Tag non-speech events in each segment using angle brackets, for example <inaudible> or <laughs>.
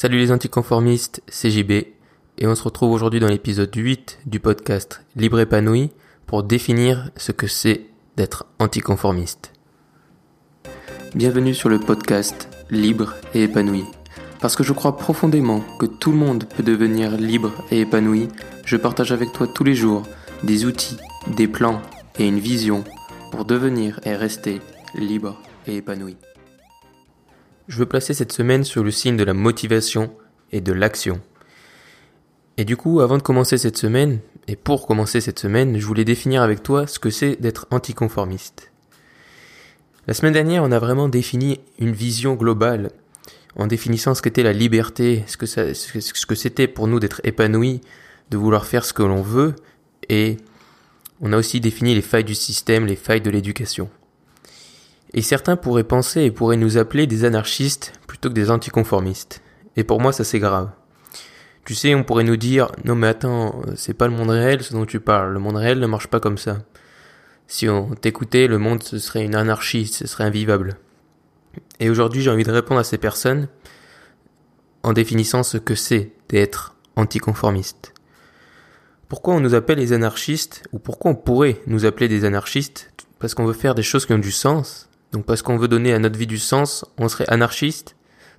Salut les anticonformistes, c'est JB et on se retrouve aujourd'hui dans l'épisode 8 du podcast Libre épanoui pour définir ce que c'est d'être anticonformiste. Bienvenue sur le podcast Libre et épanoui. Parce que je crois profondément que tout le monde peut devenir libre et épanoui, je partage avec toi tous les jours des outils, des plans et une vision pour devenir et rester libre et épanoui. Je veux placer cette semaine sur le signe de la motivation et de l'action. Et du coup, avant de commencer cette semaine, et pour commencer cette semaine, je voulais définir avec toi ce que c'est d'être anticonformiste. La semaine dernière, on a vraiment défini une vision globale en définissant ce qu'était la liberté, ce que, c'était pour nous d'être épanoui, de vouloir faire ce que l'on veut, et on a aussi défini les failles du système, les failles de l'éducation. Et certains pourraient penser et pourraient nous appeler des anarchistes plutôt que des anticonformistes. Et pour moi, ça c'est grave. Tu sais, on pourrait nous dire, non mais attends, c'est pas le monde réel ce dont tu parles, le monde réel ne marche pas comme ça. Si on t'écoutait, le monde ce serait une anarchie, ce serait invivable. Et aujourd'hui, j'ai envie de répondre à ces personnes en définissant ce que c'est d'être anticonformiste. Pourquoi on nous appelle les anarchistes, ou pourquoi on pourrait nous appeler des anarchistes? Parce qu'on veut faire des choses qui ont du sens, donc parce qu'on veut donner à notre vie du sens, on serait anarchiste?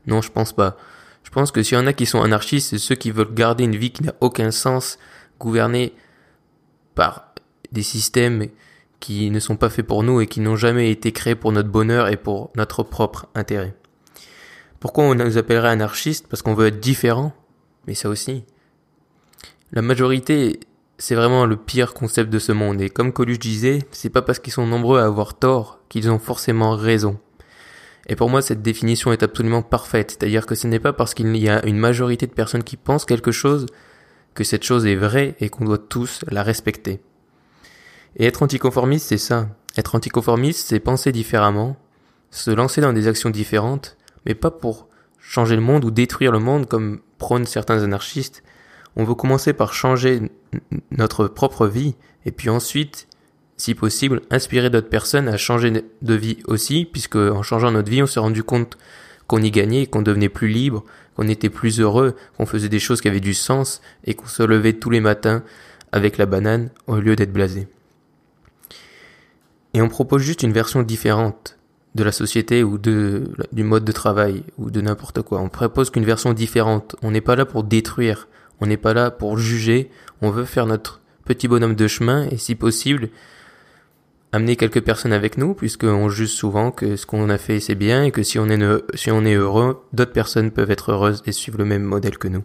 Non, je pense pas. Je pense que s'il y en a qui sont anarchistes, c'est ceux qui veulent garder une vie qui n'a aucun sens, gouvernée par des systèmes qui ne sont pas faits pour nous et qui n'ont jamais été créés pour notre bonheur et pour notre propre intérêt. Pourquoi on nous appellerait anarchistes? Parce qu'on veut être différent Mais ça aussi. La majorité, c'est vraiment le pire concept de ce monde. Et comme Coluche disait, c'est pas parce qu'ils sont nombreux à avoir tort qu'ils ont forcément raison. Et pour moi, cette définition est absolument parfaite. C'est-à-dire que ce n'est pas parce qu'il y a une majorité de personnes qui pensent quelque chose que cette chose est vraie et qu'on doit tous la respecter. Et être anticonformiste, c'est ça. Être anticonformiste, c'est penser différemment, se lancer dans des actions différentes, mais pas pour changer le monde ou détruire le monde comme prônent certains anarchistes. On veut commencer par changer notre propre vie et puis ensuite si possible, inspirer d'autres personnes à changer de vie aussi, puisque en changeant notre vie, on s'est rendu compte qu'on y gagnait, qu'on devenait plus libre, qu'on était plus heureux, qu'on faisait des choses qui avaient du sens et qu'on se levait tous les matins avec la banane au lieu d'être blasé. Et on propose juste une version différente de la société ou de, du mode de travail ou de n'importe quoi. On propose qu'une version différente. On n'est pas là pour détruire. On n'est pas là pour juger. On veut faire notre petit bonhomme de chemin et si possible, amener quelques personnes avec nous, puisqu'on juge souvent que ce qu'on a fait c'est bien et que si on est, heureux, d'autres personnes peuvent être heureuses et suivre le même modèle que nous.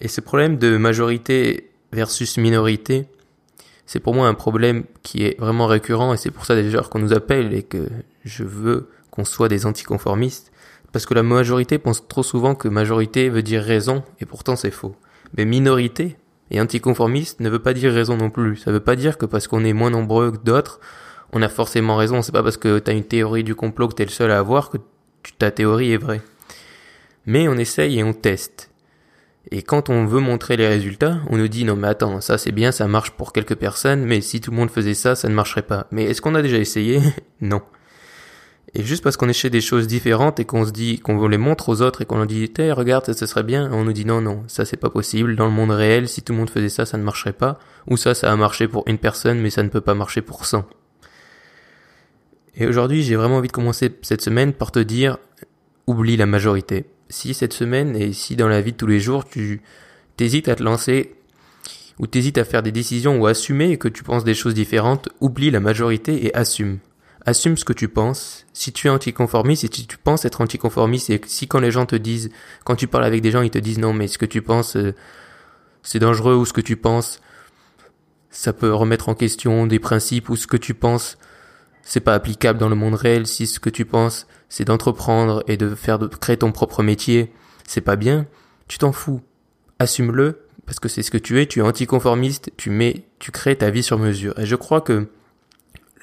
Et ce problème de majorité versus minorité, c'est pour moi un problème qui est vraiment récurrent et c'est pour ça déjà qu'on nous appelle et que je veux qu'on soit des anticonformistes. Parce que la majorité pense trop souvent que majorité veut dire raison et pourtant c'est faux. Mais minorité, et anticonformiste ne veut pas dire raison non plus. Ça veut pas dire que parce qu'on est moins nombreux que d'autres, on a forcément raison. C'est pas parce que t'as une théorie du complot que t'es le seul à avoir que ta théorie est vraie. Mais on essaye et on teste. Et quand on veut montrer les résultats, on nous dit non mais attends, ça c'est bien, ça marche pour quelques personnes, mais si tout le monde faisait ça, ça ne marcherait pas. Mais est-ce qu'on a déjà essayé? <laughs> Non. Et juste parce qu'on essaie des choses différentes et qu'on se dit, qu'on les montre aux autres et qu'on leur dit, hey, regarde, ça, serait bien, on nous dit non, non, ça c'est pas possible. Dans le monde réel, si tout le monde faisait ça, ça ne marcherait pas. Ou ça, ça a marché pour une personne, mais ça ne peut pas marcher pour 100. Et aujourd'hui, j'ai vraiment envie de commencer cette semaine par te dire, oublie la majorité. Si cette semaine et si dans la vie de tous les jours, tu t'hésites à te lancer ou t'hésites à faire des décisions ou à assumer que tu penses des choses différentes, oublie la majorité et assume assume ce que tu penses. Si tu es anticonformiste, si tu penses être anticonformiste, et si quand les gens te disent, quand tu parles avec des gens, ils te disent non, mais ce que tu penses, euh, c'est dangereux, ou ce que tu penses, ça peut remettre en question des principes, ou ce que tu penses, c'est pas applicable dans le monde réel, si ce que tu penses, c'est d'entreprendre et de faire, de créer ton propre métier, c'est pas bien, tu t'en fous. Assume-le, parce que c'est ce que tu es, tu es anticonformiste, tu mets, tu crées ta vie sur mesure. Et je crois que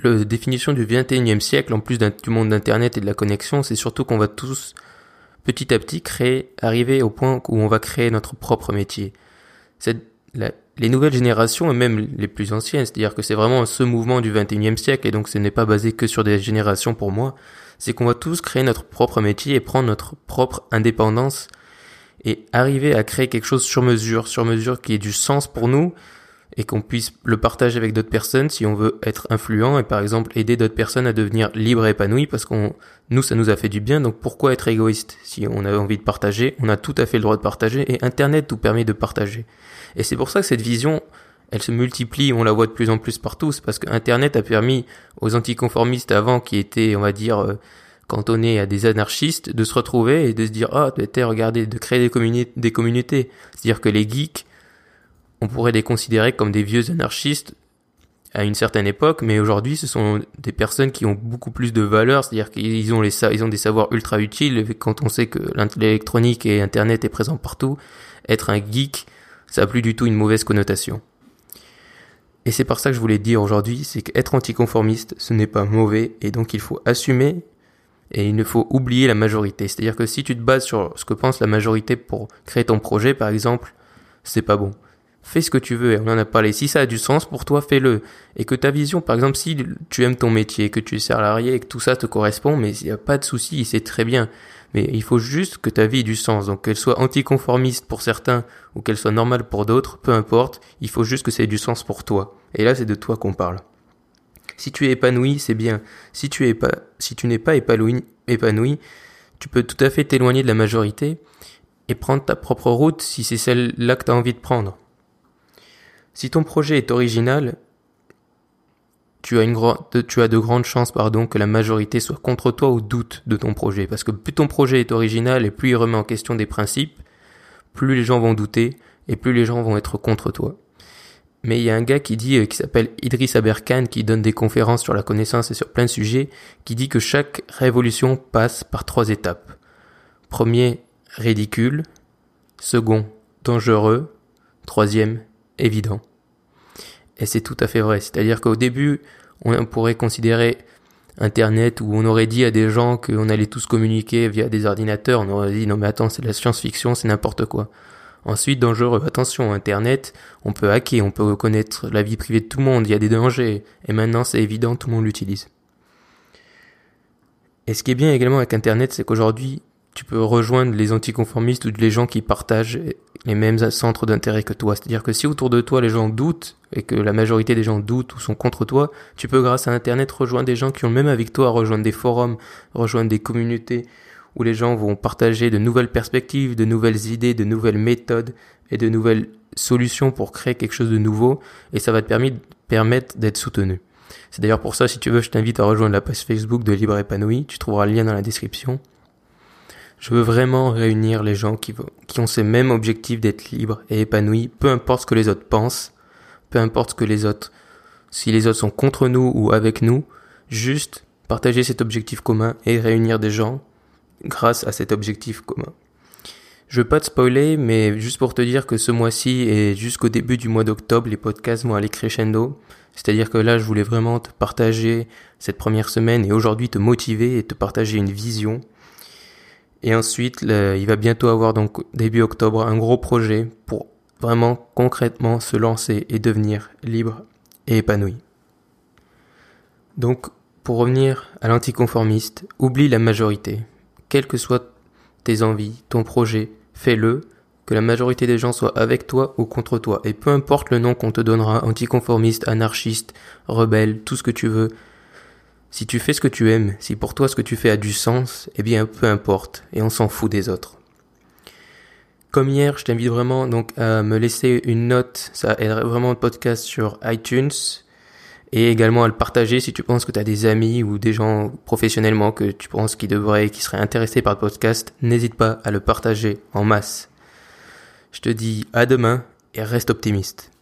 la définition du 21e siècle, en plus du monde d'Internet et de la connexion, c'est surtout qu'on va tous, petit à petit, créer, arriver au point où on va créer notre propre métier. C'est les nouvelles générations et même les plus anciennes, c'est-à-dire que c'est vraiment ce mouvement du 21e siècle et donc ce n'est pas basé que sur des générations pour moi. c'est qu'on va tous créer notre propre métier et prendre notre propre indépendance et arriver à créer quelque chose sur mesure, sur mesure qui ait du sens pour nous et qu'on puisse le partager avec d'autres personnes si on veut être influent et par exemple aider d'autres personnes à devenir libres et épanouies parce qu'on nous ça nous a fait du bien. Donc pourquoi être égoïste? Si on a envie de partager on a tout à fait le droit de partager et internet nous permet de partager. Et c'est pour ça que cette vision elle se multiplie, on la voit de plus en plus partout, c'est parce que Internet a permis aux anticonformistes avant qui étaient, on va dire, euh, cantonnés à des anarchistes, de se retrouver et de se dire, ah, regardez, de créer des, des communautés. C'est-à-dire que les geeks, on pourrait les considérer comme des vieux anarchistes à une certaine époque, mais aujourd'hui, ce sont des personnes qui ont beaucoup plus de valeur, c'est-à-dire qu'ils ont des savoirs ultra utiles. Quand on sait que l'électronique et Internet est présent partout, être un geek, ça a plus du tout une mauvaise connotation. Et c'est par ça que je voulais dire aujourd'hui, c'est qu'être anticonformiste, ce n'est pas mauvais, et donc il faut assumer, et il ne faut oublier la majorité. C'est-à-dire que si tu te bases sur ce que pense la majorité pour créer ton projet, par exemple, c'est pas bon. Fais ce que tu veux, et on en a parlé. Si ça a du sens pour toi, fais-le. Et que ta vision, par exemple, si tu aimes ton métier, que tu es salarié, et que tout ça te correspond, mais il n'y a pas de souci, c'est très bien. Mais il faut juste que ta vie ait du sens. Donc qu'elle soit anticonformiste pour certains ou qu'elle soit normale pour d'autres, peu importe, il faut juste que ça ait du sens pour toi. Et là, c'est de toi qu'on parle. Si tu es épanoui, c'est bien. Si tu pas, si tu n'es pas épanoui, épanoui, tu peux tout à fait t'éloigner de la majorité et prendre ta propre route si c'est celle-là que tu as envie de prendre. Si ton projet est original, tu as, une tu as de grandes chances pardon, que la majorité soit contre toi ou doute de ton projet. Parce que plus ton projet est original et plus il remet en question des principes, plus les gens vont douter et plus les gens vont être contre toi. Mais il y a un gars qui dit, euh, qui s'appelle Idriss Aberkan, qui donne des conférences sur la connaissance et sur plein de sujets, qui dit que chaque révolution passe par trois étapes. Premier, ridicule. Second, dangereux. Troisième, évident. Et c'est tout à fait vrai. C'est-à-dire qu'au début, on pourrait considérer Internet où on aurait dit à des gens qu'on allait tous communiquer via des ordinateurs, on aurait dit non mais attends, c'est de la science-fiction, c'est n'importe quoi. Ensuite, dangereux, attention, Internet, on peut hacker, on peut connaître la vie privée de tout le monde, il y a des dangers, et maintenant c'est évident, tout le monde l'utilise. Et ce qui est bien également avec Internet, c'est qu'aujourd'hui, tu peux rejoindre les anticonformistes ou les gens qui partagent les mêmes centres d'intérêt que toi. C'est-à-dire que si autour de toi les gens doutent et que la majorité des gens doutent ou sont contre toi, tu peux grâce à Internet rejoindre des gens qui ont le même avec toi, rejoindre des forums, rejoindre des communautés où les gens vont partager de nouvelles perspectives, de nouvelles idées, de nouvelles méthodes et de nouvelles solutions pour créer quelque chose de nouveau et ça va te permettre d'être soutenu. C'est d'ailleurs pour ça, si tu veux, je t'invite à rejoindre la page Facebook de Libre Épanoui. Tu trouveras le lien dans la description. Je veux vraiment réunir les gens qui, ont ces mêmes objectifs d'être libres et épanouis, peu importe ce que les autres pensent, peu importe ce que les autres, si les autres sont contre nous ou avec nous, juste partager cet objectif commun et réunir des gens grâce à cet objectif commun. Je veux pas te spoiler, mais juste pour te dire que ce mois-ci et jusqu'au début du mois d'octobre, les podcasts vont aller crescendo. C'est-à-dire que là, je voulais vraiment te partager cette première semaine et aujourd'hui te motiver et te partager une vision et ensuite, il va bientôt avoir donc début octobre un gros projet pour vraiment concrètement se lancer et devenir libre et épanoui. Donc, pour revenir à l'anticonformiste, oublie la majorité. Quelles que soient tes envies, ton projet, fais-le, que la majorité des gens soient avec toi ou contre toi. Et peu importe le nom qu'on te donnera, anticonformiste, anarchiste, rebelle, tout ce que tu veux, si tu fais ce que tu aimes, si pour toi ce que tu fais a du sens, eh bien peu importe, et on s'en fout des autres. Comme hier, je t'invite vraiment donc à me laisser une note, ça aiderait vraiment le podcast sur iTunes, et également à le partager si tu penses que tu as des amis ou des gens professionnellement que tu penses qui devraient, qui seraient intéressés par le podcast, n'hésite pas à le partager en masse. Je te dis à demain et reste optimiste.